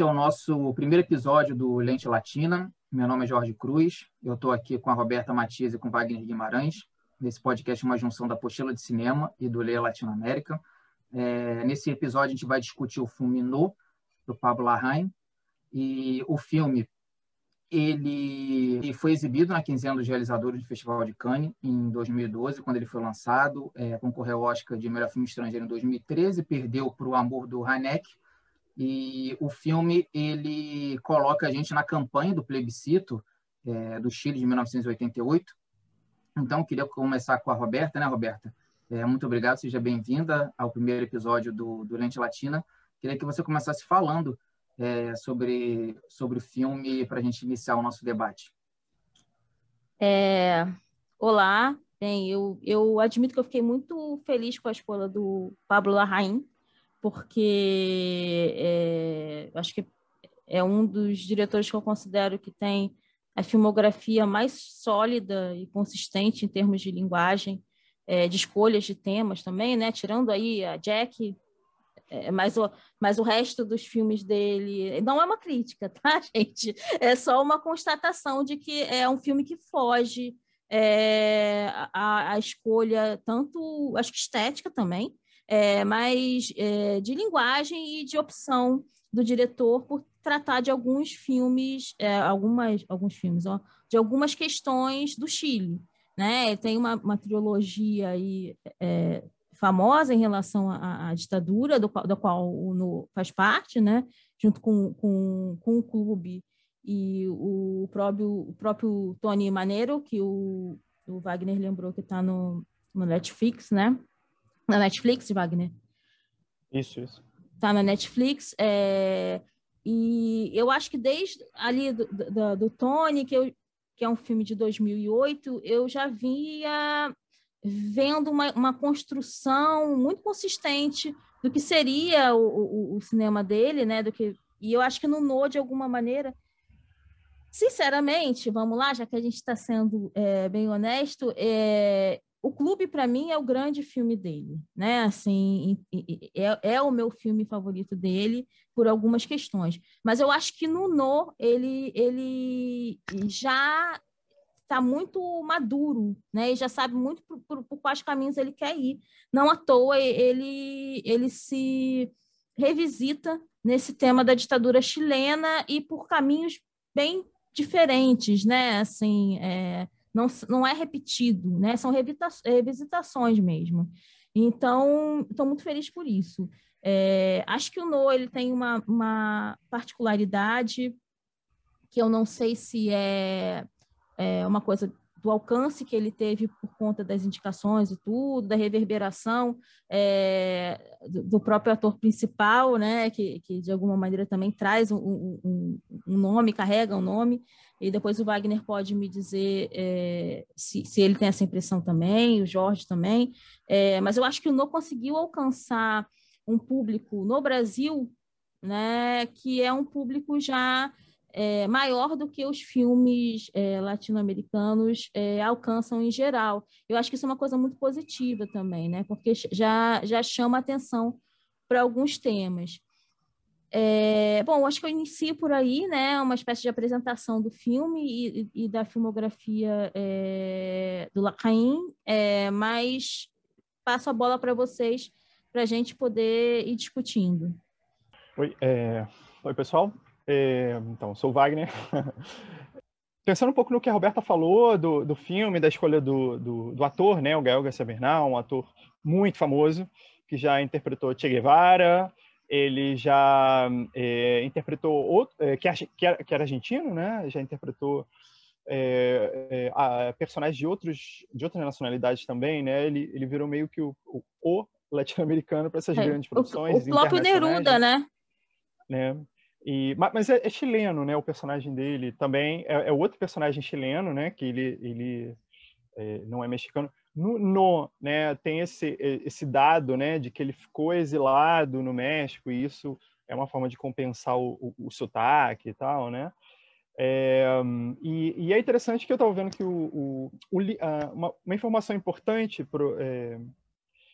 Esse é o nosso primeiro episódio do Lente Latina. Meu nome é Jorge Cruz. Eu estou aqui com a Roberta Matias e com Wagner Guimarães. Nesse podcast, uma junção da Apostila de Cinema e do Leia Latinoamérica. É, nesse episódio, a gente vai discutir o filme No, do Pablo Larraín. E o filme ele foi exibido na quinzena dos realizadores do Festival de Cannes em 2012, quando ele foi lançado. É, concorreu ao Oscar de melhor filme estrangeiro em 2013, perdeu para o Amor do Hanek. E o filme ele coloca a gente na campanha do plebiscito é, do Chile de 1988. Então, queria começar com a Roberta, né, Roberta? É, muito obrigado, seja bem-vinda ao primeiro episódio do, do Lente Latina. Queria que você começasse falando é, sobre, sobre o filme para a gente iniciar o nosso debate. É, olá, bem, eu, eu admito que eu fiquei muito feliz com a escolha do Pablo Larraín, porque é, acho que é um dos diretores que eu considero que tem a filmografia mais sólida e consistente em termos de linguagem, é, de escolhas de temas também, né? Tirando aí a Jack, é, mas, o, mas o resto dos filmes dele não é uma crítica, tá, gente? É só uma constatação de que é um filme que foge é, a, a escolha, tanto acho que estética também, é, mas é, de linguagem e de opção do diretor por tratar de alguns filmes, é, algumas, alguns filmes, ó, de algumas questões do Chile. Né? Tem uma, uma trilogia aí, é, famosa em relação à, à ditadura, do, da qual o No faz parte, né? junto com, com, com o clube e o próprio, o próprio Tony Maneiro, que o, o Wagner lembrou que está no, no Netflix, né? Na Netflix, Wagner? Isso, isso. Está na Netflix. É, e eu acho que desde ali do, do, do Tony, que, eu, que é um filme de 2008, eu já via vendo uma, uma construção muito consistente do que seria o, o, o, cinema dele, né? Do que, e eu acho que no No, de alguma maneira, sinceramente, vamos lá, já que a gente está sendo é, bem honesto, é, o Clube, para mim, é o grande filme dele, né? Assim, é, é, o meu filme favorito dele por algumas questões. Mas eu acho que no No, ele, ele já está muito maduro, né? E já sabe muito por, por, por, quais caminhos ele quer ir. Não à toa ele, ele se revisita nesse tema da ditadura chilena e por caminhos bem diferentes, né? Assim, é, não, não é repetido, né? São revisitações mesmo. Então, estou muito feliz por isso. É, acho que o No ele tem uma, uma particularidade que eu não sei se é é, uma coisa do alcance que ele teve por conta das indicações e tudo, da reverberação é, do, próprio ator principal, né, que, que de alguma maneira também traz um, um, um, nome, carrega um nome, e depois o Wagner pode me dizer é, se, se, ele tem essa impressão também, o Jorge também, é, mas eu acho que o No conseguiu alcançar um público no Brasil, né, que é um público já é, maior do que os filmes é, latino-americanos é, alcançam em geral. Eu acho que isso é uma coisa muito positiva também, né? Porque já, já chama atenção para alguns temas. É, bom, acho que eu inicio por aí, né? Uma espécie de apresentação do filme e, e da filmografia é, do Lacaim, é, mas passo a bola para vocês para a gente poder ir discutindo. Oi, Oi pessoal. É, então, sou Wagner. Pensando um pouco no que a Roberta falou do, do filme, da escolha do, do, do ator, né, o Gael Garcia Bernal, um ator muito famoso, que já interpretou Che Guevara, ele já é, interpretou outro, é, que, era, que, era, argentino, né? Já interpretou é, é, a, personagens de outros de outras nacionalidades também, né? Ele, ele virou meio que o, o, o latino-americano para essas é, grandes produções. O, o próprio Neruda, né? né? E, mas é, é, chileno, né? O personagem dele também é, é, outro personagem chileno, né? Que ele, ele é, não é mexicano. No, no, né? Tem esse esse dado, né? De que ele ficou exilado no México e isso é uma forma de compensar o, o, o sotaque e tal, né? É, e, e, é interessante que eu estava vendo que o, o, uma, uma, informação importante pro, é,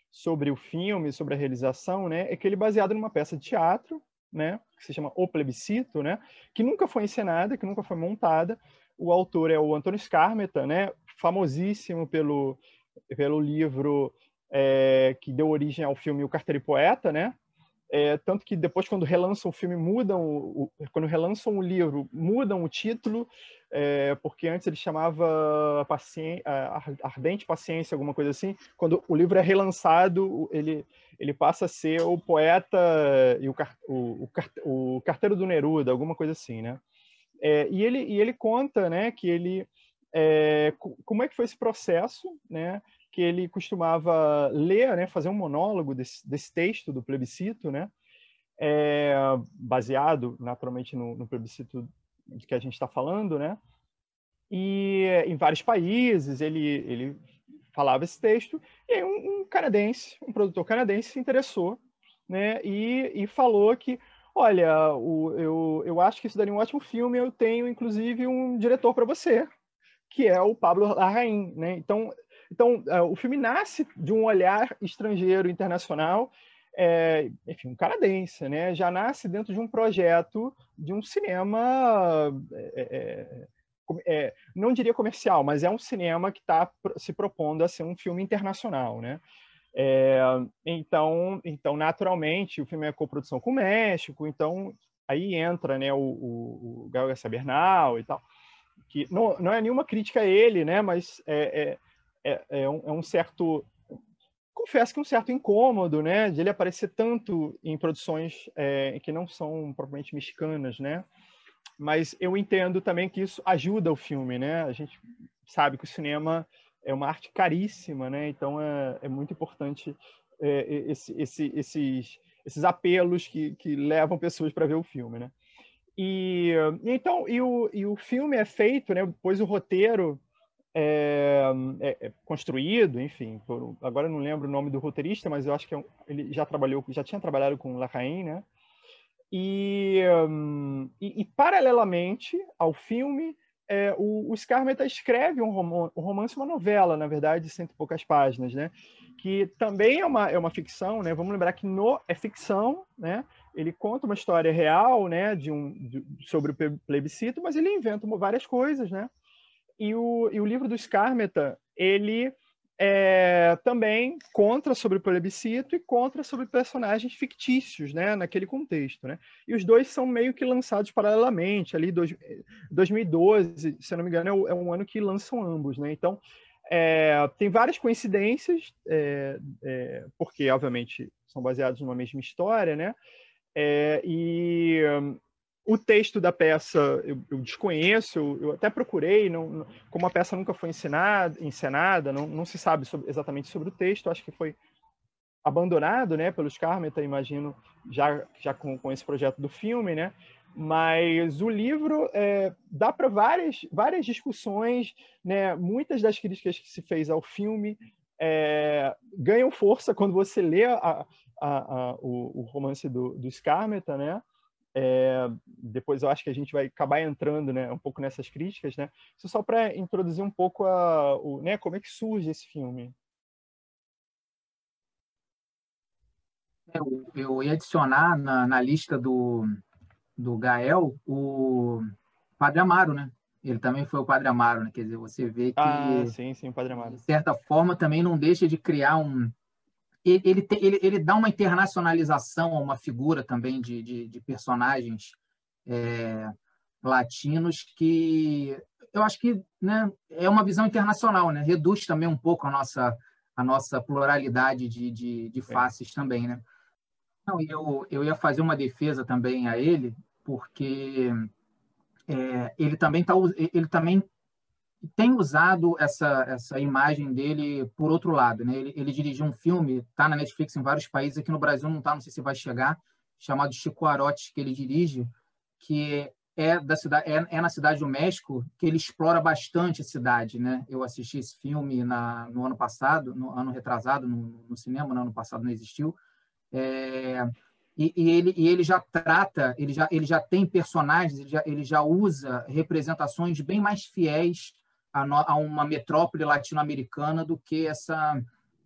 sobre o filme, sobre a realização, né, é que ele é baseado numa peça de teatro né, que se chama O Plebiscito, né, que nunca foi encenada, que nunca foi montada. O autor é o Antônio Scarmeta, né, famosíssimo pelo, pelo livro é, que deu origem ao filme O Carteiro Poeta, né, é, tanto que depois, quando relançam o filme, mudam o, quando relançam o livro, mudam o título, é, porque antes ele chamava. Ardente Paciência, alguma coisa assim. Quando o livro é relançado, ele, ele passa a ser o poeta e o, o, o, o carteiro do Neruda, alguma coisa assim, né? É, e, ele, e ele conta, né, que ele é, como é que foi esse processo, né? Que ele costumava ler, né, fazer um monólogo desse, desse texto do plebiscito, né, é, baseado naturalmente no, no, plebiscito de que a gente está falando, né, e em vários países ele ele falava esse texto e um, um canadense, um produtor canadense se interessou, né, e, e falou que olha, o, eu, eu acho que isso daria um ótimo filme, eu tenho inclusive um diretor para você, que é o Pablo Larraín, né? Então então, uh, o filme nasce de um olhar estrangeiro, internacional, é, enfim, um canadense, né? Já nasce dentro de um projeto de um cinema, é, é, não diria comercial, mas é um cinema que está se propondo a ser um filme internacional, né? então, então, naturalmente, o filme é coprodução com o México, então aí entra, né, o, o, o Gael Garcia Bernal e tal, que não, não é nenhuma crítica a ele, né? Mas é, é, é, um, é um certo confesso que um certo incômodo, né, de ele aparecer tanto em produções é, que não são propriamente mexicanas, né, mas eu entendo também que isso ajuda o filme, né, a gente sabe que o cinema é uma arte caríssima, né, então é, é muito importante é, esse, esse, esses, esses apelos que, que levam pessoas para ver o filme, né. E então e o, e o filme é feito, né, depois o roteiro é, é, é, construído, enfim, por, agora não lembro o nome do roteirista, mas eu acho que é um, ele já trabalhou, já tinha trabalhado com Larraín, né? E, um, e, e, paralelamente ao filme, é, o, o Scarmeta escreve um, rom um romance, uma novela, na verdade, de cento e poucas páginas, né? Que também é uma, é uma ficção, né? Vamos lembrar que no é ficção, né? Ele conta uma história real, né? De um de, sobre o plebiscito, mas ele inventa várias coisas, né? E o, e o livro do Scarmeta, ele é, também contra sobre plebiscito e contra sobre personagens fictícios, né, naquele contexto, né? E os dois são meio que lançados paralelamente, ali dois, 2012, se eu não me engano, é, o, é um ano que lançam ambos, né? Então, é, tem várias coincidências, é, é porque, obviamente, são baseados numa mesma história, né? É, e o texto da peça eu, eu desconheço, eu, eu, até procurei, não, não, como a peça nunca foi ensinada, encenada, não, não se sabe sobre, exatamente sobre o texto, acho que foi abandonado né, pelos Carmeta, imagino, já, já com, com esse projeto do filme, né? Mas o livro é, dá para várias, várias discussões, né? muitas das críticas que se fez ao filme é, ganham força quando você lê a, a, a, o, o, romance do, do Scarmeta, né? É, depois eu acho que a gente vai acabar entrando né, um pouco nessas críticas, né? Isso só para introduzir um pouco a, o, né, como é que surge esse filme. Eu, eu ia adicionar na, na lista do, do Gael o Padre Amaro, né? Ele também foi o Padre Amaro, né? Quer dizer, você vê que, ah, sim, sim, Padre Amaro. de certa forma, também não deixa de criar um, ele, tem, ele, ele dá uma internacionalização a uma figura também de, de, de personagens é, latinos que eu acho que né, é uma visão internacional, né? reduz também um pouco a nossa, a nossa pluralidade de, de, de é. faces é. também. Né? Não, eu, eu ia fazer uma defesa também a ele, porque é, ele também tá, ele também tem usado essa, essa imagem dele por outro lado. Né? Ele, ele dirigiu um filme, está na Netflix em vários países, aqui no Brasil não está, não sei se vai chegar, chamado Chico Arotes, que ele dirige, que é, da cidade, é, é, na cidade do México, que ele explora bastante a cidade. Né? Eu assisti esse filme na, no ano passado, no ano retrasado, no, no cinema, no ano passado não existiu. É, e, e, ele, e ele já trata, ele já, ele já tem personagens, ele já, ele já usa representações bem mais fiéis a, no, a uma metrópole latino-americana do que essa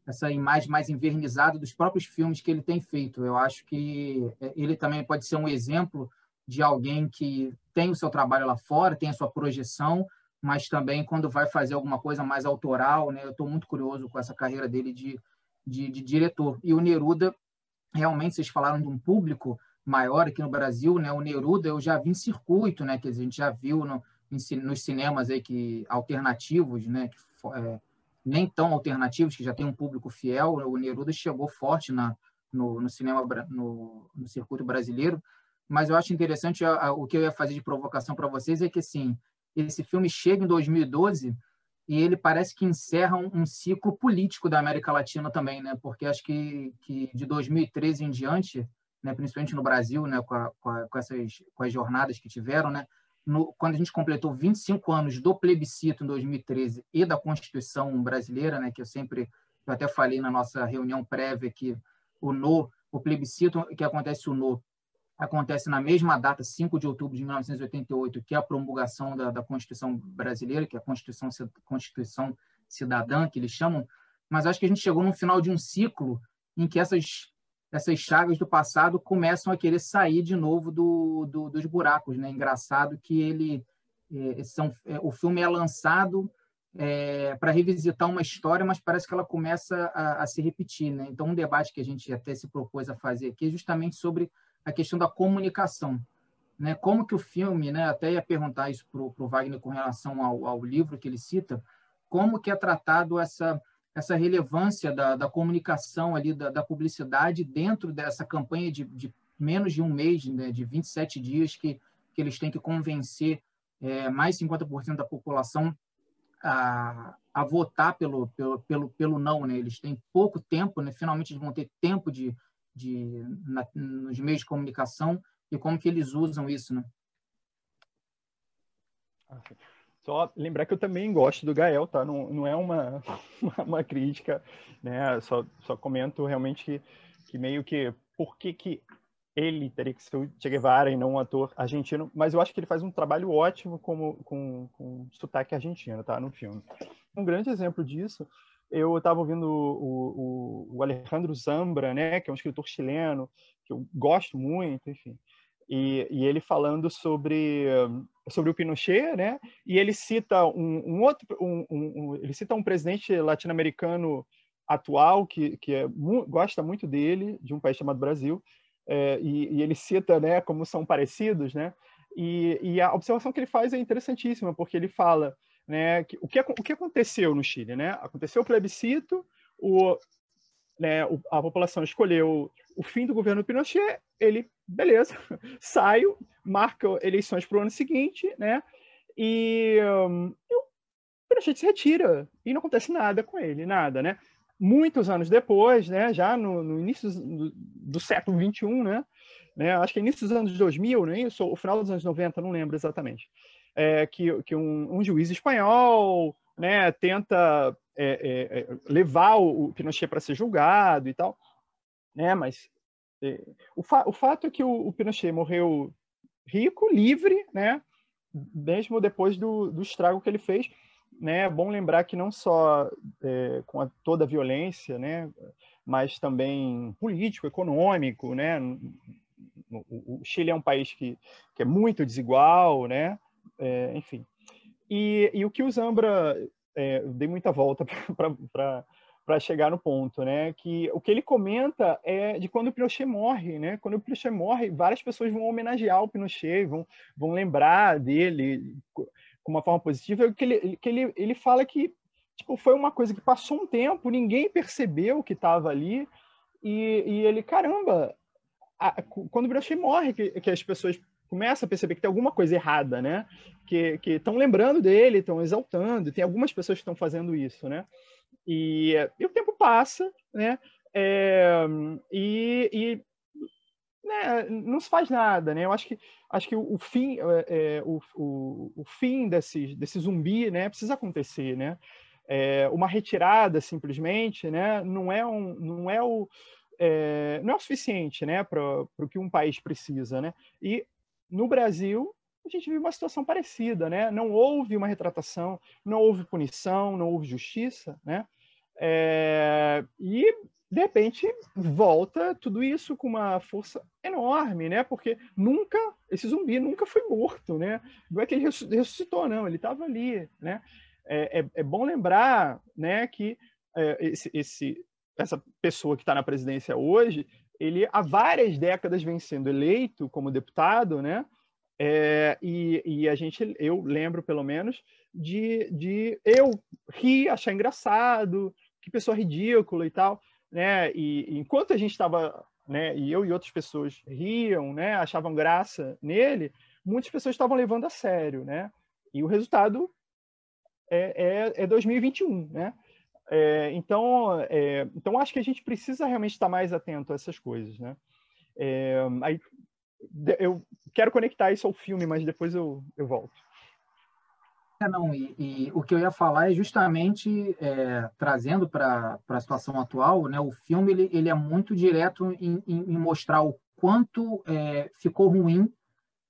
essa imagem mais invernizada dos próprios filmes que ele tem feito. Eu acho que é, ele também pode ser um exemplo de alguém que tem o seu trabalho lá fora, tem a sua projeção, mas também quando vai fazer alguma coisa mais autoral, né? Eu estou muito curioso com essa carreira dele de, de, de, diretor. E o Neruda, realmente, vocês falaram de um público maior aqui no Brasil, né? O Neruda eu já vi em circuito, né? Que a gente já viu no, nos cinemas aí que alternativos, né? Que, é, nem tão alternativos, que já tem um público fiel. O Neruda chegou forte na, no, no cinema, no, no circuito brasileiro. Mas eu acho interessante a, a, o que eu ia fazer de provocação para vocês é que, assim, esse filme chega em 2012 e ele parece que encerra um, um, ciclo político da América Latina também, né? Porque acho que, que de 2013 em diante, né, principalmente no Brasil, né, com, a, com, a, com essas com as jornadas que tiveram, né, no, quando a gente completou 25 anos do plebiscito em 2013 e da Constituição brasileira, né, que eu sempre eu até falei na nossa reunião prévia que o no o plebiscito que acontece o no acontece na mesma data, 5 de outubro de 1988, que é a promulgação da, da Constituição brasileira, que é a Constituição, Constituição Cidadã, que eles chamam, mas acho que a gente chegou no final de um ciclo em que essas, essas chagas do passado começam a querer sair de novo do, do dos buracos. Né? Engraçado que ele é, são, é, o filme é lançado é, para revisitar uma história, mas parece que ela começa a, a se repetir. Né? Então, um debate que a gente até se propôs a fazer aqui é justamente sobre a questão da comunicação. Né? Como que o filme, né, até ia perguntar isso para o Wagner com relação ao, ao, livro que ele cita, como que é tratado essa, essa relevância da, da comunicação ali, da, da, publicidade dentro dessa campanha de, de menos de um mês, né, de 27 dias, que, que eles têm que convencer é, mais 50% da população a, a votar pelo, pelo, pelo, pelo não. Né? Eles têm pouco tempo, né? finalmente eles vão ter tempo de, de, na, nos meios de comunicação e como que eles usam isso, né? Ah, só lembrar que eu também gosto do Gael, tá? Não, não é uma, uma crítica, né? Só, só comento realmente que, que meio que por que, que ele teria que ser o Che Guevara e não um ator argentino, mas eu acho que ele faz um trabalho ótimo como, com, com sotaque argentino, tá? No filme. Um grande exemplo disso eu estava ouvindo o, o, o, Alejandro Zambra, né, que é um escritor chileno, que eu gosto muito, enfim, e, e ele falando sobre sobre o Pinochet, né, e ele cita um, um outro, um, um, ele cita um presidente latino-americano atual que que é, gosta muito dele, de um país chamado Brasil, é, e, e, ele cita, né, como são parecidos, né, e, e a observação que ele faz é interessantíssima, porque ele fala né, o, que, o que aconteceu no Chile? Né? Aconteceu o plebiscito, o, né, a população escolheu o fim do governo Pinochet, ele, beleza, saio, marca eleições para o ano seguinte, né, e, um, o Pinochet se retira, e não acontece nada com ele, nada, né. Muitos anos depois, né, já no, no início do, do, século XXI, né, né, acho que início dos anos 2000, né, isso, o final dos anos 90, não lembro exatamente, é, que, que um, um, juiz espanhol né, tenta é, é, é levar o, Pinochet para ser julgado e tal, né? Mas é, o, fa o, fato é que o, o, Pinochet morreu rico, livre, né? Mesmo depois do, do estrago que ele fez, né? É bom lembrar que não só é, com a, toda a violência, né? Mas também político, econômico, né? O, Chile é um país que, que é muito desigual, né? Enfim. E, e, o que o Zambra, é, dei muita volta para chegar no ponto, né? Que o que ele comenta é de quando o Pinochet morre, né? Quando o Pinochet morre, várias pessoas vão homenagear o Pinochet, vão, vão lembrar dele com uma forma positiva. Que ele, que ele, ele fala que tipo, foi uma coisa que passou um tempo, ninguém percebeu que estava ali, e, e ele, caramba, a, quando o Pinochet morre, que, que as pessoas começa a perceber que tem alguma coisa errada, né? Que estão lembrando dele, estão exaltando, tem algumas pessoas que estão fazendo isso, né? E, e, o tempo passa, né? É, e, e né, não se faz nada, né? Eu acho que acho que o, fim é, é, o, o, o, fim desse, desse zumbi, né? Precisa acontecer, né? É, uma retirada simplesmente, né? Não é um não é o é, não é o suficiente, né? Para o que um país precisa, né? E no Brasil, a gente vive uma situação parecida, né? Não houve uma retratação, não houve punição, não houve justiça, né? É, e, de repente, volta tudo isso com uma força enorme, né? Porque nunca, esse zumbi nunca foi morto, né? Não é que ele ressuscitou, não, ele estava ali, né? É, é, é, bom lembrar né, que é, esse, esse, essa pessoa que está na presidência hoje, ele há várias décadas vem sendo eleito como deputado, né? É, e, e, a gente, eu lembro pelo menos, de, de eu rir, achar engraçado, que pessoa ridícula e tal, né? E, e enquanto a gente estava, né? E eu e outras pessoas riam, né? Achavam graça nele, muitas pessoas estavam levando a sério, né? E o resultado é, é, é 2021, né? É, então, é, então acho que a gente precisa realmente estar mais atento a essas coisas, né? É, aí, eu quero conectar isso ao filme, mas depois eu, eu volto. É, não, e, e, o que eu ia falar é justamente é, trazendo para a situação atual, né? O filme ele, ele é muito direto em, em, em mostrar o quanto é, ficou ruim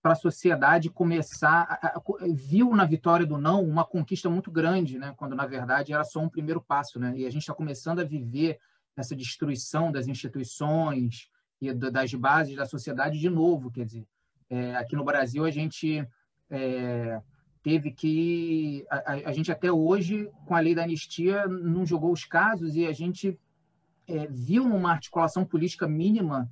para a sociedade começar a, a, viu na vitória do não uma conquista muito grande, né? Quando na verdade era só um primeiro passo, né? E a gente está começando a viver essa destruição das instituições e das bases da sociedade de novo, quer dizer, é, aqui no Brasil a gente é, teve que a, a, gente até hoje com a lei da anistia não jogou os casos e a gente é, viu uma articulação política mínima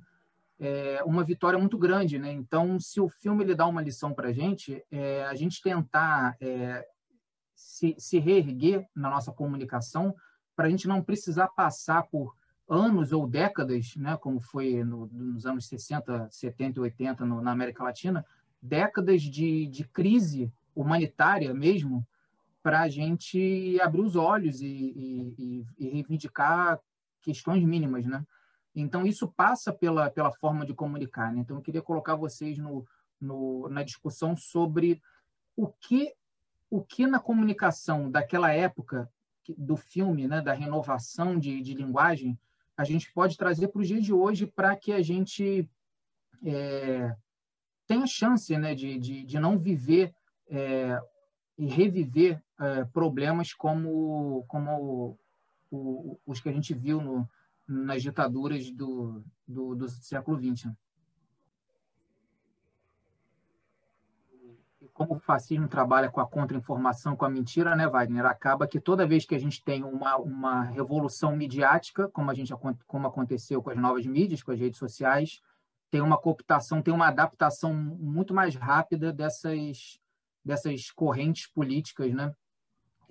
é, uma vitória muito grande, né? Então, se o filme ele dá uma lição para a gente, é, a gente tentar é, se, se reerguer na nossa comunicação para a gente não precisar passar por anos ou décadas, né, como foi no, nos anos 60, 70 e 80 no, na América Latina, décadas de, de crise humanitária mesmo, para a gente abrir os olhos e, e, e reivindicar questões mínimas, né? Então, isso passa pela, pela forma de comunicar. Né? Então, eu queria colocar vocês no, no, na discussão sobre o que, o que na comunicação daquela época do filme, né, da renovação de, de linguagem, a gente pode trazer para o dia de hoje para que a gente é, tenha chance né, de, de, de não viver é, e reviver é, problemas como, como o, os que a gente viu no, nas ditaduras do, do, do século XX. E como o fascismo trabalha com a contra-informação, com a mentira, né, Wagner? Acaba que toda vez que a gente tem uma, uma revolução midiática, como, a gente, como aconteceu com as novas mídias, com as redes sociais, tem uma cooptação, tem uma adaptação muito mais rápida dessas, dessas correntes políticas, né?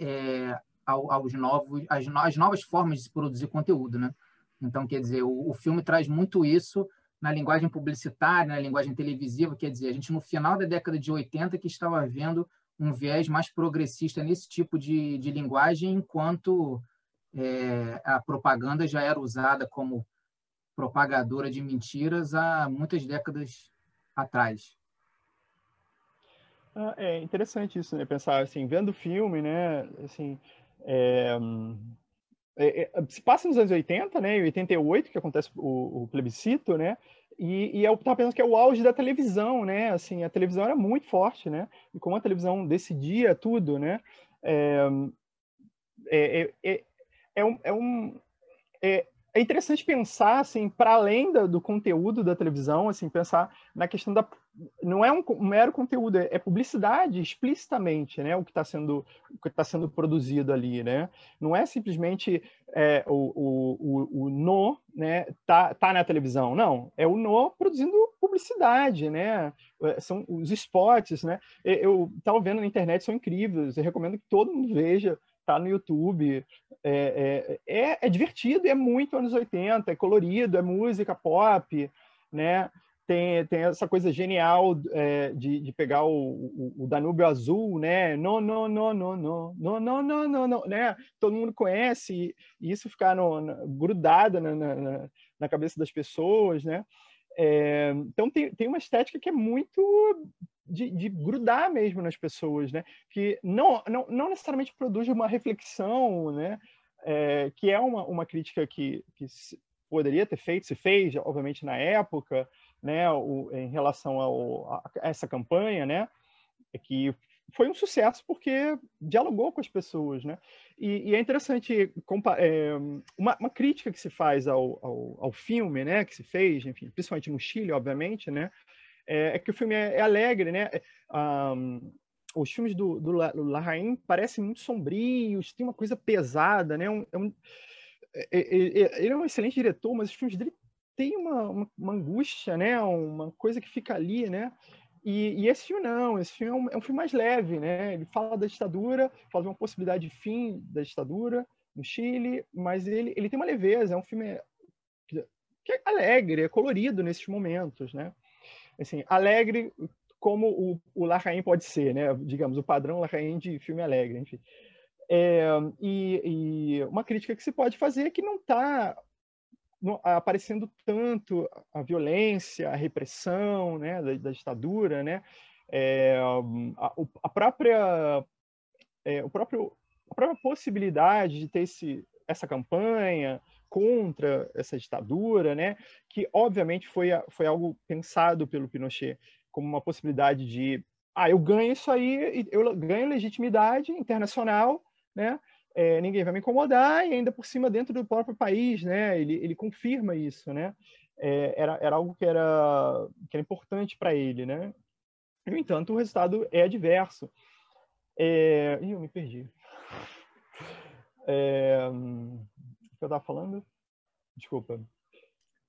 É, aos novos, as novas formas de se produzir conteúdo, né? Então, quer dizer, o, o filme traz muito isso na linguagem publicitária, na linguagem televisiva, quer dizer, a gente no final da década de 80 que estava vendo um viés mais progressista nesse tipo de, de linguagem, enquanto é, a propaganda já era usada como propagadora de mentiras há muitas décadas atrás. Ah, é interessante isso, né? Pensar assim, vendo o filme, né? Assim, é, é, é, se passa nos anos 80, né, em 88, que acontece o, o plebiscito, né, e, e eu estava pensando que é o auge da televisão, né, assim, a televisão era muito forte, né, e como a televisão decidia tudo, né, é, é, é, é, é um, é, um é, é interessante pensar, assim, para além do, do conteúdo da televisão, assim, pensar na questão da não é um, mero conteúdo, é, é publicidade explicitamente, né? O que está sendo, o que está sendo produzido ali, né? Não é simplesmente é, o, o, o, o, no, né? Tá, tá na televisão, não. É o no produzindo publicidade, né? É, são os spots, né? Eu estava vendo na internet, são incríveis. Eu recomendo que todo mundo veja. Tá no YouTube. É, é, é, é divertido, é muito anos 80, é colorido, é música pop, né? tem, tem essa coisa genial é, de, de pegar o, o, o, Danúbio Azul, né? Não, não, não, não, não, não, não, não, não, não, né? Todo mundo conhece e isso ficar no, no, grudado na, na, na, cabeça das pessoas, né? É, então tem, tem uma estética que é muito de, de, grudar mesmo nas pessoas, né? Que não, não, não necessariamente produz uma reflexão, né? É, que é uma, uma crítica que, que poderia ter feito, se fez, obviamente, na época, né, o, em relação ao, a essa campanha, né, é que foi um sucesso porque dialogou com as pessoas, né? E, e é interessante é, uma, uma, crítica que se faz ao, ao, ao, filme, né? Que se fez, enfim, principalmente no Chile, obviamente, né? É, é que o filme é, é alegre, né? Um, os filmes do, do Larraín parecem muito sombrios, tem uma coisa pesada, né? Um, é um, ele é um excelente diretor, mas os filmes dele têm uma, uma, uma angústia, né? Uma coisa que fica ali, né? E, e, esse filme não, esse filme é um, é um, filme mais leve, né? Ele fala da ditadura, fala de uma possibilidade de fim da ditadura no Chile, mas ele, ele tem uma leveza, é um filme que é alegre, é colorido nesses momentos, né? Assim, alegre como o, o Larraín pode ser, né? Digamos, o padrão Larraín de filme alegre, enfim. É, e, e, uma crítica que se pode fazer é que não está aparecendo tanto a violência, a repressão né, da, da ditadura, né? É, a, a, própria é, o próprio a própria possibilidade de ter esse, essa campanha contra essa ditadura, né, que obviamente foi, foi algo pensado pelo Pinochet como uma possibilidade de ah, eu ganho isso aí, eu ganho legitimidade internacional, né? é, ninguém vai me incomodar e ainda por cima dentro do próprio país, né? Ele, ele confirma isso, né? É, era, era algo que era, que era importante para ele, né? No entanto, o resultado é adverso. É... Ih, eu me perdi. É... Que eu estava falando? Desculpa.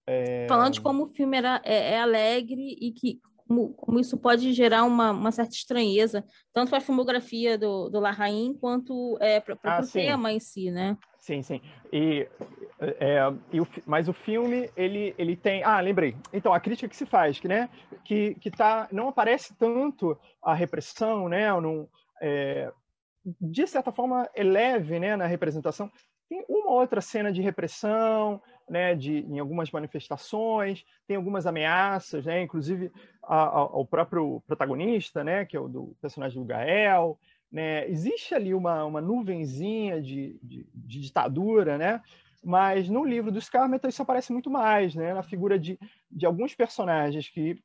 É... Falando de como o filme era, é, é alegre e que como, como isso pode gerar uma, uma certa estranheza, tanto para a filmografia do, do Larraín quanto é, para ah, o tema em si, né? Sim, sim. E, é, e o, mas o filme, ele, ele tem... Ah, lembrei. Então, a crítica que se faz, que, né, que, que tá, não aparece tanto a repressão, né, não, é, de certa forma, é leve né, na representação. Tem uma outra cena de repressão, né, de, em algumas manifestações, tem algumas ameaças, né, inclusive ao próprio protagonista, né, que é o do personagem do Gael. Né, existe ali uma, uma nuvenzinha de, de, de ditadura, né, mas no livro dos Carmeta isso aparece muito mais, né, na figura de, de alguns personagens que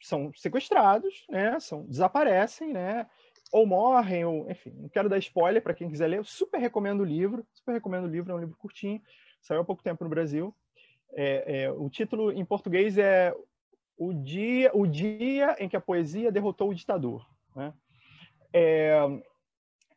são sequestrados, né, são, desaparecem, né, ou morrem, ou enfim, não quero dar spoiler para quem quiser ler, eu super recomendo o livro, super recomendo o livro, é um livro curtinho, saiu há pouco tempo no Brasil. É, é, o título em português é o dia, o dia em que a poesia derrotou o ditador. Né? É,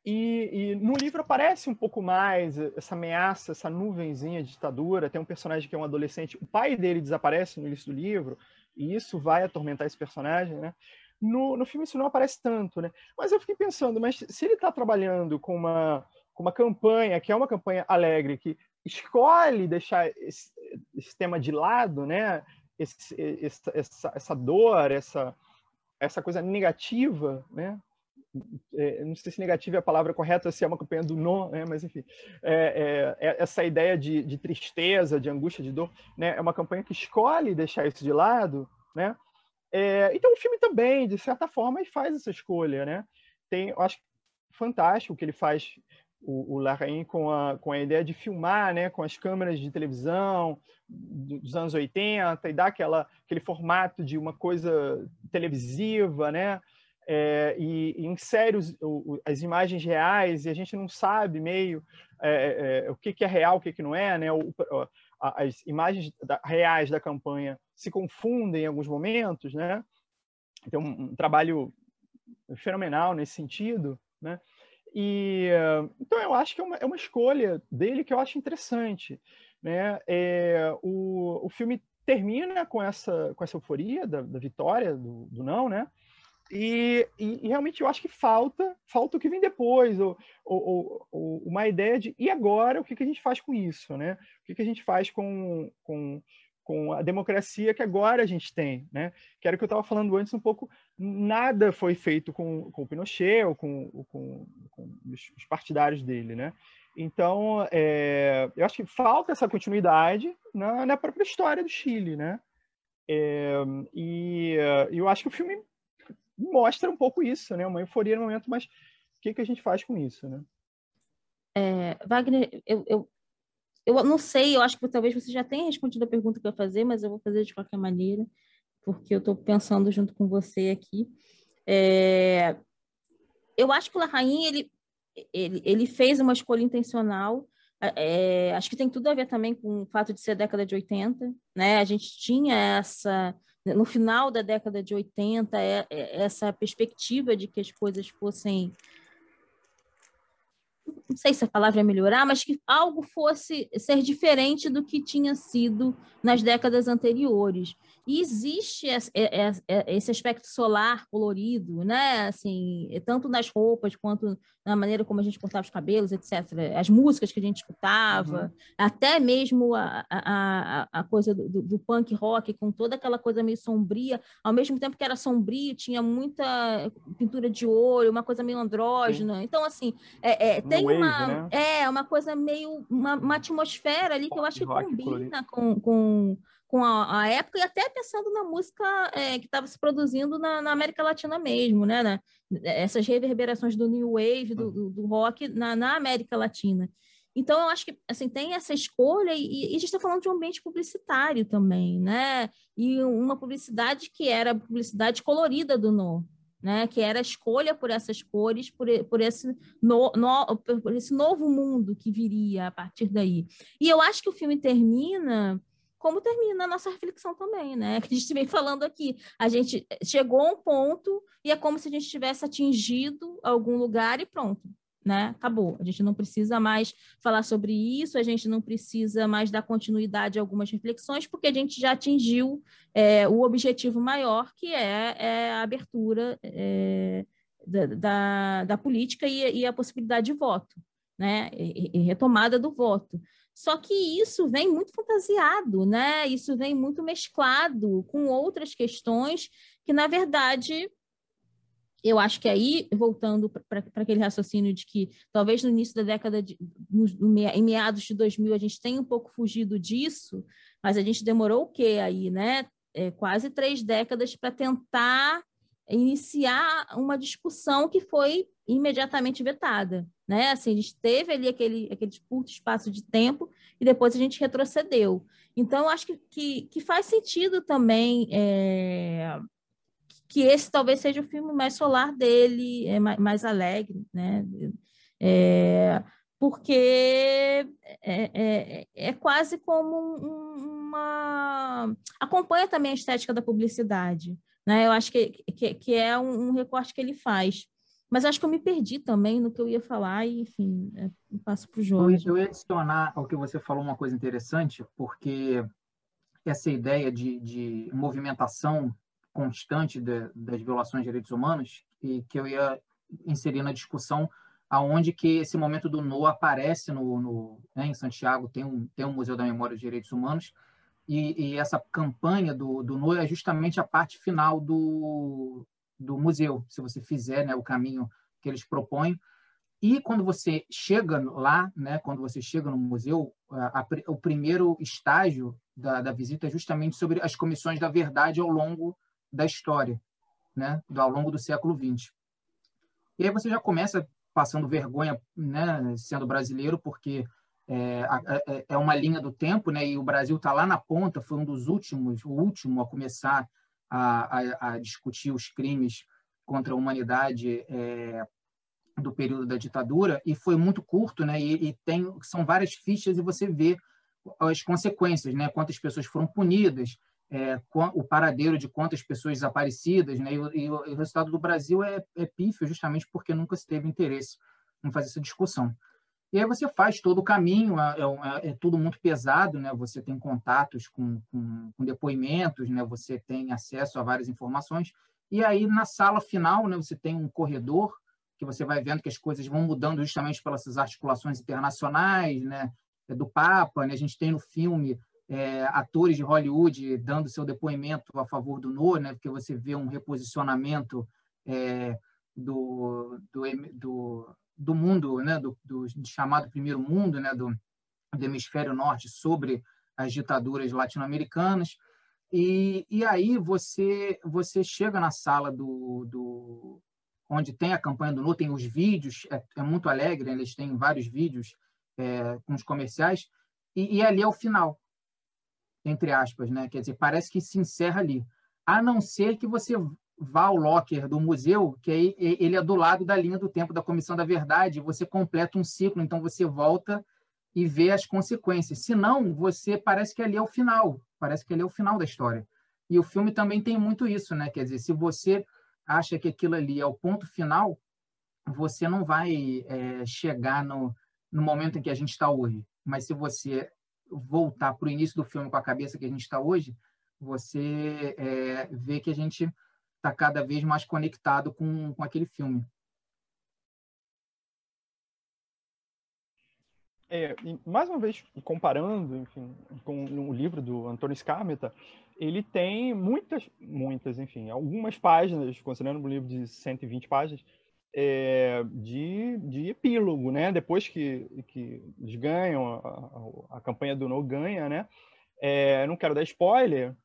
e, e, no livro aparece um pouco mais essa ameaça, essa nuvenzinha de ditadura. Tem um personagem que é um adolescente, o pai dele desaparece no início do livro, e isso vai atormentar esse personagem, né? No, no filme isso não aparece tanto, né? Mas eu fiquei pensando, mas se ele está trabalhando com uma, com uma campanha, que é uma campanha alegre, que escolhe deixar esse, esse tema de lado, né? Esse, essa, essa dor, essa, essa coisa negativa, né? É, não sei se negativa é a palavra correta, se é uma campanha do não, né? mas enfim, é, é, é, essa ideia de, de, tristeza, de angústia, de dor, né? é uma campanha que escolhe deixar isso de lado, né? É, então o filme também, de certa forma, faz essa escolha, né? Tem, eu acho fantástico o que ele faz o, o Larraín com a, com a ideia de filmar né, com as câmeras de televisão dos anos 80 e dar aquela, aquele formato de uma coisa televisiva, né? É, e, e insere os, o, as imagens reais e a gente não sabe meio é, é, é o que, que, é real, o que, que não é, né? O, as imagens da, reais da campanha se confundem em alguns momentos, né? Tem um, um trabalho fenomenal nesse sentido, né? E, então, eu acho que é uma, é uma escolha dele que eu acho interessante. Né? É, o, o filme termina com essa, com essa euforia da, da vitória do, do não, né? E, e, e, realmente eu acho que falta falta o que vem depois, ou, ou, ou, uma ideia de e agora o que, que a gente faz com isso, né? O que, que a gente faz com, com com a democracia que agora a gente tem, né? Que era o que eu estava falando antes um pouco, nada foi feito com, com o Pinochet ou com, com, com os partidários dele, né? Então, é, eu acho que falta essa continuidade na, na própria história do Chile, né? É, e eu acho que o filme mostra um pouco isso, né? Uma euforia no momento, mas o que, que a gente faz com isso, né? É, Wagner, eu, eu eu não sei, eu acho que talvez você já tenha respondido a pergunta que eu ia fazer, mas eu vou fazer de qualquer maneira, porque eu estou pensando junto com você aqui. É... eu acho que o Larraín, ele, ele, ele fez uma escolha intencional, é, acho que tem tudo a ver também com o fato de ser década de 80, né? A gente tinha essa, no final da década de 80, é, é, essa perspectiva de que as coisas fossem não sei se a palavra é melhorar, mas que algo fosse ser diferente do que tinha sido nas décadas anteriores. E existe é, é, é, esse aspecto solar colorido, né? Assim, tanto nas roupas quanto na maneira como a gente cortava os cabelos, etc. As músicas que a gente escutava, uhum. até mesmo a, a, a coisa do, do, punk rock, com toda aquela coisa meio sombria, ao mesmo tempo que era sombrio, tinha muita pintura de olho, uma coisa meio andrógena. Sim. Então, assim, é, é tem wave, uma, né? é, uma coisa meio, uma, uma atmosfera ali que eu acho que combina com, com com a, a, época e até pensando na música é, que estava se produzindo na, na, América Latina mesmo, né? Na, essas reverberações do New Wave, do, do, do rock na, na, América Latina. Então, eu acho que assim, tem essa escolha, e, e a gente está falando de um ambiente publicitário também, né? E uma publicidade que era a publicidade colorida do No, né? Que era a escolha por essas cores, por, por, esse no, no, por esse novo mundo que viria a partir daí. E eu acho que o filme termina como termina a nossa reflexão também, né? Que a gente vem falando aqui. A gente chegou a um ponto e é como se a gente tivesse atingido algum lugar e pronto, né? Acabou. A gente não precisa mais falar sobre isso, a gente não precisa mais dar continuidade a algumas reflexões, porque a gente já atingiu é, o objetivo maior, que é, é a abertura é, da, da, da, política e, e, a possibilidade de voto, né? E, e retomada do voto. Só que isso vem muito fantasiado, né? Isso vem muito mesclado com outras questões que, na verdade, eu acho que aí, voltando para aquele raciocínio de que talvez no início da década, de, no, no, em meados de 2000, a gente tenha um pouco fugido disso, mas a gente demorou o quê aí, né? É, quase três décadas para tentar iniciar uma discussão que foi imediatamente vetada, né? Assim, a gente teve ali aquele, aquele curto espaço de tempo e depois a gente retrocedeu. Então, acho que, que, que faz sentido também é, que esse talvez seja o filme mais solar dele, é mais, mais alegre, né? É, porque é, é, é quase como uma... acompanha também a estética da publicidade, né? Eu acho que, que, que é um, um, recorte que ele faz. Mas acho que eu me perdi também no que eu ia falar e, enfim, é, passo para o João. Eu ia adicionar ao que você falou uma coisa interessante, porque essa ideia de, de movimentação constante de, das violações de direitos humanos e que eu ia inserir na discussão aonde que esse momento do no aparece no, no né, em Santiago tem um tem um museu da memória dos direitos humanos e, e, essa campanha do, do NOI é justamente a parte final do, do museu, se você fizer né, o caminho que eles propõem. E quando você chega lá, né, quando você chega no museu, a, a, o primeiro estágio da, da, visita é justamente sobre as comissões da verdade ao longo da história, né, do, ao longo do século XX. E aí você já começa passando vergonha, né, sendo brasileiro, porque é, é, é, uma linha do tempo, né? E o Brasil está lá na ponta, foi um dos últimos, o último a começar a, a, a discutir os crimes contra a humanidade é, do período da ditadura e foi muito curto, né? E, e, tem são várias fichas e você vê as consequências, né? Quantas pessoas foram punidas, é, o paradeiro de quantas pessoas desaparecidas, né? E, e, o resultado do Brasil é, é pífio, justamente porque nunca se teve interesse em fazer essa discussão. E aí você faz todo o caminho, é, é, é tudo muito pesado, né? Você tem contatos com, com, com, depoimentos, né? Você tem acesso a várias informações. E aí na sala final, né? Você tem um corredor que você vai vendo que as coisas vão mudando justamente pelas articulações internacionais, né? É do Papa, né? A gente tem no filme é, atores de Hollywood dando seu depoimento a favor do No, né? Porque você vê um reposicionamento é, do, do, do do mundo, né, do, do chamado primeiro mundo, né, do, do hemisfério norte sobre as ditaduras latino-americanas. E, e aí você você chega na sala do, do onde tem a campanha do NU, tem os vídeos, é, é muito alegre, eles têm vários vídeos é, com os comerciais, e, e ali é o final, entre aspas, né? Quer dizer, parece que se encerra ali. A não ser que você vá ao locker do museu, que aí ele é do lado da linha do tempo da Comissão da Verdade, você completa um ciclo, então você volta e vê as consequências. Se não, você parece que ali é o final, parece que ali é o final da história. E o filme também tem muito isso, né? Quer dizer, se você acha que aquilo ali é o ponto final, você não vai é, chegar no, no momento em que a gente está hoje. Mas se você voltar para o início do filme com a cabeça que a gente está hoje, você é, vê que a gente está cada vez mais conectado com, com aquele filme. É, mais uma vez, comparando enfim, com o livro do Antônio Scarmeta, ele tem muitas, muitas, enfim, algumas páginas, considerando um livro de 120 páginas, é, de, de epílogo, né? Depois que, que eles ganham, a, a, a campanha do No ganha, né? É, não quero dar spoiler,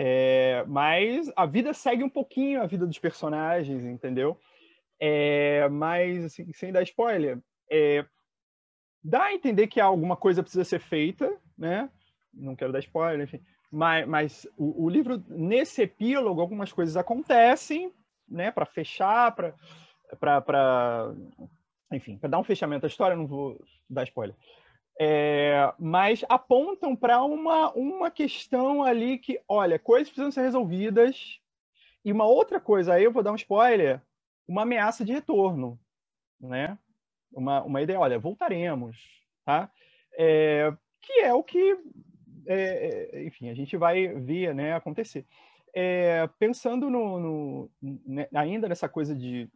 é, mas a vida segue um pouquinho a vida dos personagens, entendeu? É, mas, assim, sem dar spoiler, é, dá a entender que alguma coisa precisa ser feita, né? Não quero dar spoiler, enfim. Mas, mas o, o livro, nesse epílogo, algumas coisas acontecem, né? Para fechar, para enfim, para dar um fechamento à história, não vou dar spoiler. É, mas apontam para uma, uma questão ali que, olha, coisas precisam ser resolvidas. E uma outra coisa, aí eu vou dar um spoiler, uma ameaça de retorno, né? Uma, uma ideia, olha, voltaremos, tá? É, que é o que, é, é enfim, a gente vai ver né, acontecer. É, pensando no, no, né, ainda nessa coisa de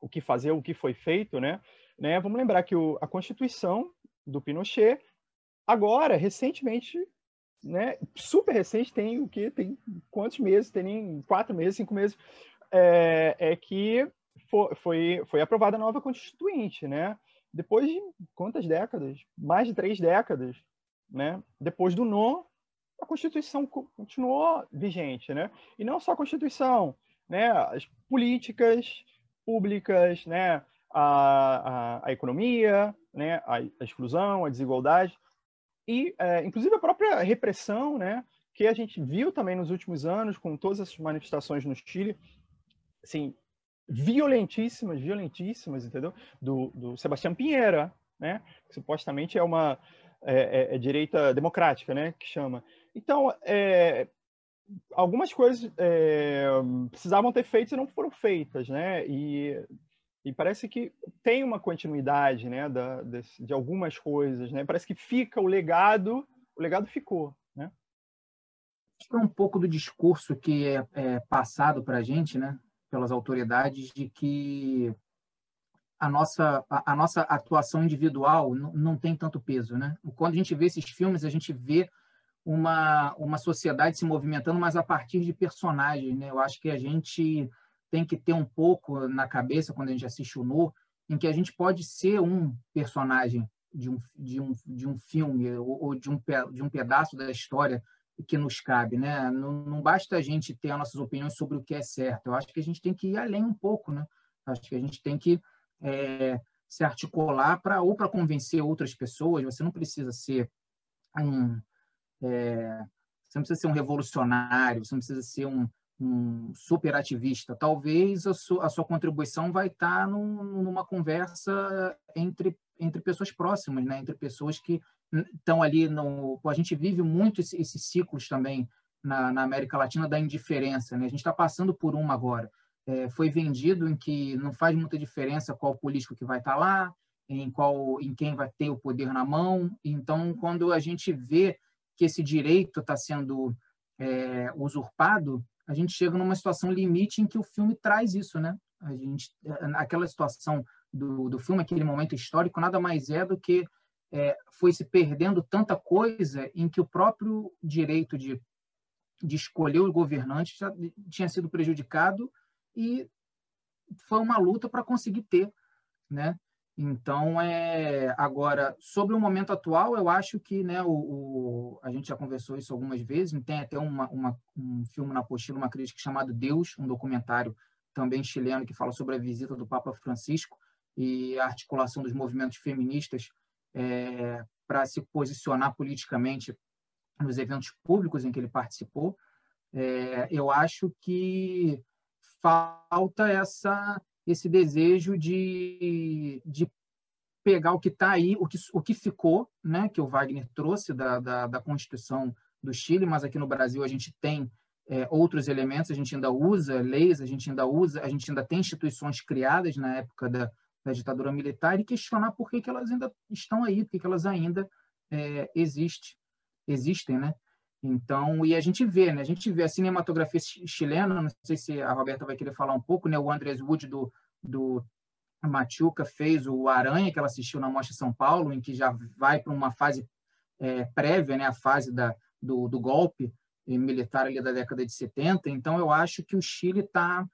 o que fazer, o que foi feito, né? né? Vamos lembrar que o, a Constituição do Pinochet, agora, recentemente, né? Super recente, tem o que? Tem quantos meses? Tem quatro meses, cinco meses, é, é que foi, foi, foi aprovada a nova Constituinte, né? Depois de quantas décadas? Mais de três décadas, né? Depois do não, a Constituição continuou vigente, né? E não só a Constituição, né? As políticas, públicas, né? a, a, a economia, né? a, a, exclusão, a desigualdade e, é, inclusive, a própria repressão, né? que a gente viu também nos últimos anos com todas essas manifestações no Chile, assim, violentíssimas, violentíssimas, entendeu? Do, do Sebastião Pinheira, né? Que supostamente é uma é, é, é direita democrática, né? Que chama. Então, é, algumas coisas é, precisavam ter feitas e não foram feitas, né? E, e parece que tem uma continuidade, né, da, de, algumas coisas, né? Parece que fica o legado, o legado ficou, né? É um pouco do discurso que é, é passado para a gente, né, pelas autoridades, de que a nossa, a, a nossa atuação individual não tem tanto peso, né? Quando a gente vê esses filmes, a gente vê uma, uma sociedade se movimentando, mas a partir de personagens. Né? Eu acho que a gente tem que ter um pouco na cabeça, quando a gente assiste o No, em que a gente pode ser um personagem de um, de um, de um filme ou, ou de, um, de um pedaço da história que nos cabe. Né? Não, não basta a gente ter as nossas opiniões sobre o que é certo. Eu acho que a gente tem que ir além um pouco. Né? Acho que a gente tem que é, se articular para ou para convencer outras pessoas. Você não precisa ser um é, você não precisa ser um revolucionário, você não precisa ser um, um super ativista. Talvez a sua, a sua contribuição vai estar num, numa conversa entre, entre pessoas próximas, né? entre pessoas que estão ali no. A gente vive muito esses esse ciclos também na, na, América Latina da indiferença. Né? A gente está passando por uma agora. É, foi vendido em que não faz muita diferença qual político que vai estar lá, em qual, em quem vai ter o poder na mão. Então, quando a gente vê que esse direito está sendo é, usurpado, a gente chega numa situação limite em que o filme traz isso, né? A gente, aquela situação do, do filme, aquele momento histórico, nada mais é do que é, foi se perdendo tanta coisa em que o próprio direito de, de escolher o governante já tinha sido prejudicado e foi uma luta para conseguir ter, né? Então, é, agora, sobre o momento atual, eu acho que né, o, o, a gente já conversou isso algumas vezes, tem até uma, uma, um filme na apostila, uma crítica chamado Deus, um documentário também chileno que fala sobre a visita do Papa Francisco e a articulação dos movimentos feministas é, para se posicionar politicamente nos eventos públicos em que ele participou. É, eu acho que falta essa esse desejo de, de pegar o que está aí, o que, o que ficou, né, que o Wagner trouxe da, da, da Constituição do Chile, mas aqui no Brasil a gente tem é, outros elementos, a gente ainda usa leis, a gente ainda usa, a gente ainda tem instituições criadas na época da, da ditadura militar e questionar por que, que elas ainda estão aí, por que, que elas ainda é, existem, existem, né? Então, e a gente vê, né? A gente vê a cinematografia chilena, não sei se a Roberta vai querer falar um pouco, né? O Andrés Wood do, do Machuca fez o Aranha, que ela assistiu na Mostra São Paulo, em que já vai para uma fase é, prévia, né? A fase da, do, do golpe militar ali da década de 70. Então, eu acho que o Chile está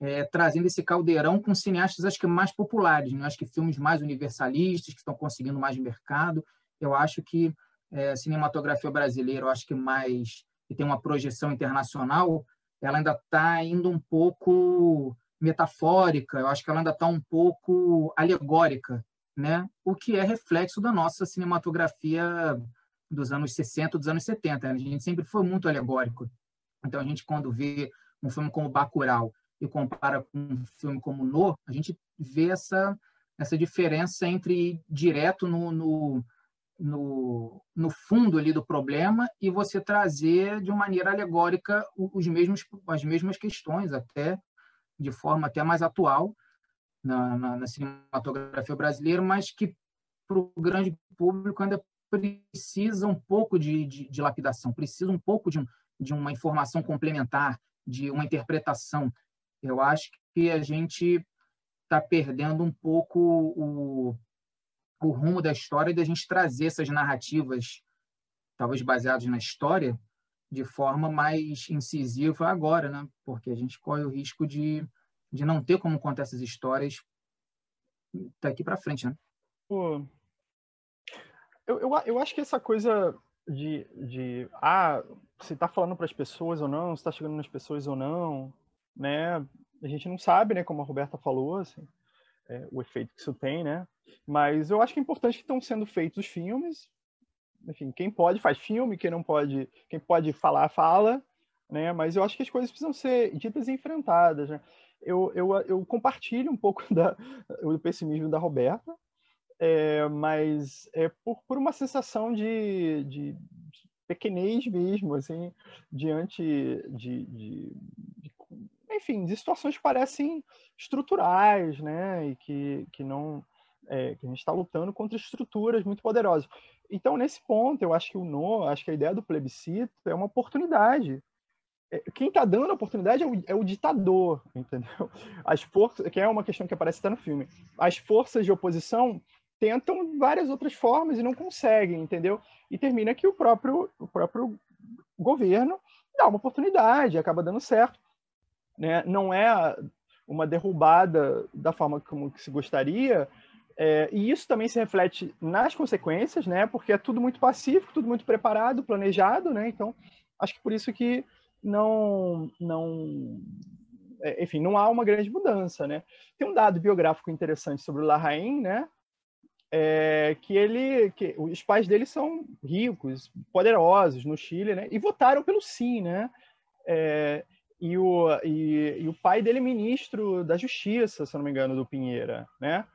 é, trazendo esse caldeirão com cineastas, acho que mais populares, né? acho que filmes mais universalistas, que estão conseguindo mais mercado. Eu acho que é, cinematografia brasileira, eu acho que mais que tem uma projeção internacional, ela ainda está indo um pouco metafórica, eu acho que ela ainda está um pouco alegórica, né? o que é reflexo da nossa cinematografia dos anos 60, dos anos 70. Né? A gente sempre foi muito alegórico. Então, a gente, quando vê um filme como Bacurau e compara com um filme como No, a gente vê essa, essa diferença entre direto no, no, no, no fundo ali do problema e você trazer de maneira alegórica os mesmos, as mesmas questões, até de forma até mais atual na, na, na cinematografia brasileira, mas que para o grande público ainda precisa um pouco de, de, de lapidação, precisa um pouco de, de uma informação complementar, de uma interpretação. Eu acho que a gente está perdendo um pouco o, o rumo da história e da gente trazer essas narrativas, talvez baseadas na história, de forma mais incisiva agora, né? Porque a gente corre o risco de, de não ter como contar essas histórias daqui para frente, né? Pô, eu, eu, eu acho que essa coisa de, de ah, se está falando para as pessoas ou não, se está chegando nas pessoas ou não, né? A gente não sabe, né? Como a Roberta falou, assim, é, o efeito que isso tem, né? Mas eu acho que é importante que estão sendo feitos os filmes. Enfim, quem pode faz filme, quem não pode, quem pode falar fala, né? Mas eu acho que as coisas precisam ser ditas e enfrentadas, né? Eu, eu, eu compartilho um pouco da, do pessimismo da Roberta, é, mas é por, por uma sensação de, de pequenez mesmo, assim, diante de, de, de, enfim, de situações que parecem estruturais, né, e que, que não, é, que a gente está lutando contra estruturas muito poderosas. Então, nesse ponto, eu acho que o no, acho que a ideia do plebiscito é uma oportunidade. É, quem está dando a oportunidade é o, é o, ditador, entendeu? As forças, que é uma questão que aparece até no filme. As forças de oposição tentam várias outras formas e não conseguem, entendeu? E termina que o próprio, o próprio governo dá uma oportunidade, acaba dando certo. Né? Não é uma derrubada da forma como se gostaria, é, e isso também se reflete nas consequências, né? Porque é tudo muito pacífico, tudo muito preparado, planejado, né? Então, acho que por isso que não, não, é, enfim, não há uma grande mudança, né? Tem um dado biográfico interessante sobre o Larraín, né? é, que ele, que os pais dele são ricos, poderosos no Chile, né? E votaram pelo sim, né? É, e, o, e, e, o pai dele é ministro da Justiça, se não me engano, do Pinheira, né?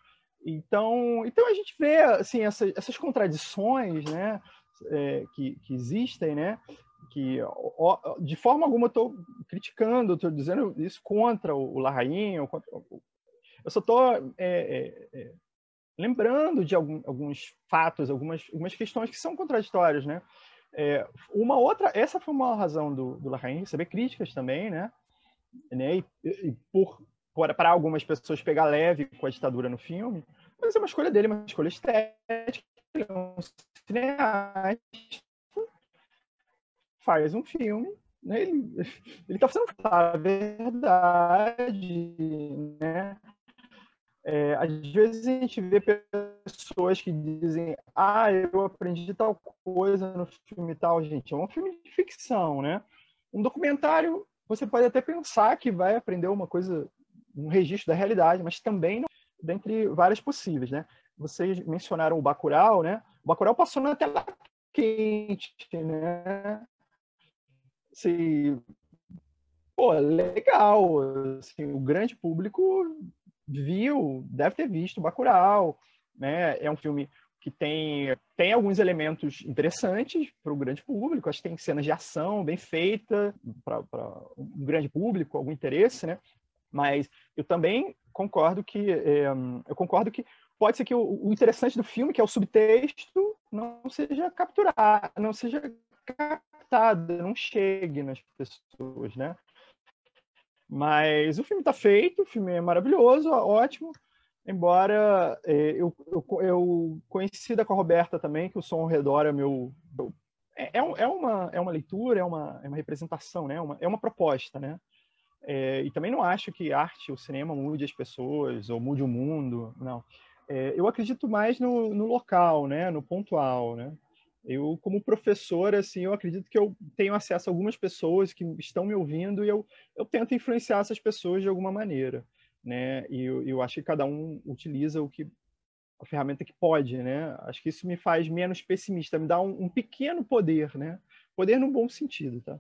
Então, então a gente vê assim essas, essas contradições, né? É, que, que existem, né? Que ó, de forma alguma eu estou criticando, estou dizendo isso contra o, o eu só estou é, é, é lembrando de algum, alguns fatos, algumas, algumas questões que são contraditórias, né? É, uma outra, essa foi uma razão do, do Larraín receber críticas também, né? né? E, e por, para algumas pessoas pegar leve com a ditadura no filme, mas é uma escolha dele, uma escolha estética, é um cineasta, faz um filme, né? Ele ele está fazendo a verdade, né? É, às vezes a gente vê pessoas que dizem, ah, eu aprendi tal coisa no filme tal, gente. É um filme de ficção, né? Um documentário, você pode até pensar que vai aprender uma coisa, um registro da realidade, mas também não, dentre várias possíveis, né? Vocês mencionaram o Bacurau, né? O Bacurau passou na tela quente, né? Se pô, legal, assim, o grande público viu, deve ter visto Bacurau, né? É um filme que tem, tem alguns elementos interessantes para o grande público, acho que tem cenas de ação bem feita para um grande público, algum interesse, né? Mas eu também concordo que é, eu concordo que pode ser que o, o, interessante do filme, que é o subtexto, não seja capturado, não seja captado, não chegue nas pessoas, né? Mas o filme está feito, o filme é maravilhoso, ótimo. Embora é, eu, eu, eu coincida com a Roberta também, que o som ao redor é meu. É, é, é, uma, é uma leitura, é uma, é uma representação, né? Uma, é uma proposta, né? É, e também não acho que arte, o cinema mude as pessoas ou mude o mundo, não. É, eu acredito mais no, no local, né? No pontual, né? Eu, como professor, assim, eu acredito que eu tenho acesso a algumas pessoas que estão me ouvindo e eu, eu tento influenciar essas pessoas de alguma maneira né? E eu, eu acho que cada um utiliza o que a ferramenta que pode, né? Acho que isso me faz menos pessimista, me dá um, um pequeno poder, né? Poder no bom sentido, tá?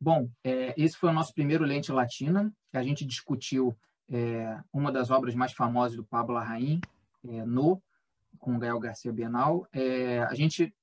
Bom, é, esse foi o nosso primeiro Lente Latina. A gente discutiu é, uma das obras mais famosas do Pablo Larraín, é, No, com o Gael Garcia Bienal. É, a gente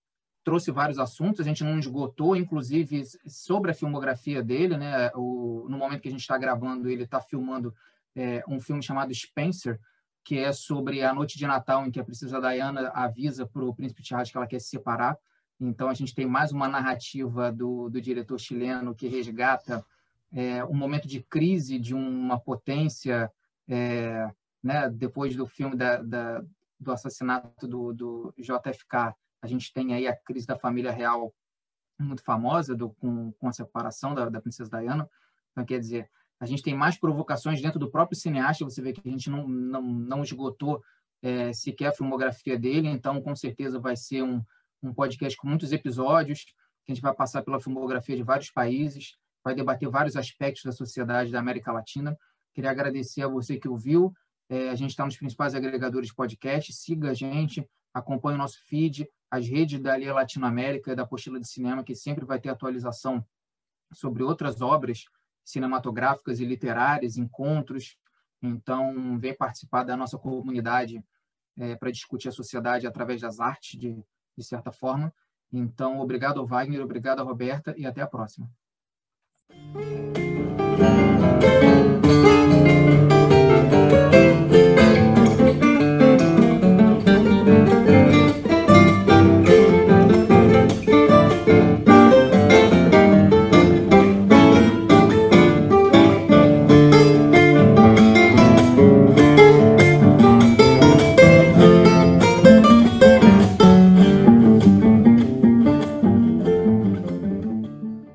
trouxe vários assuntos, a gente não esgotou, inclusive sobre a filmografia dele, né? O, no momento que a gente está gravando, ele está filmando é, um filme chamado Spencer, que é sobre a noite de Natal em que a princesa Diana avisa para o príncipe Charles que ela quer se separar. Então a gente tem mais uma narrativa do, do diretor chileno que resgata é, um momento de crise de uma potência, é, né? Depois do filme da, da do assassinato do, do JFK a gente tem aí a crise da família real muito famosa do, com, com a separação da, da princesa Diana. Então, quer dizer, a gente tem mais provocações dentro do próprio cineasta. Você vê que a gente não, não, não esgotou é, sequer a filmografia dele. Então, com certeza, vai ser um, um podcast com muitos episódios, que a gente vai passar pela filmografia de vários países, vai debater vários aspectos da sociedade da América Latina. Queria agradecer a você que ouviu. É, a gente está nos principais agregadores de podcast. Siga a gente, acompanhe o nosso feed, as redes da Lia Latinoamérica e da Apostila de Cinema, que sempre vai ter atualização sobre outras obras cinematográficas e literárias, encontros. Então, vem participar da nossa comunidade é, para discutir a sociedade através das artes, de, de certa forma. Então, obrigado Wagner, obrigado Roberta e até a próxima.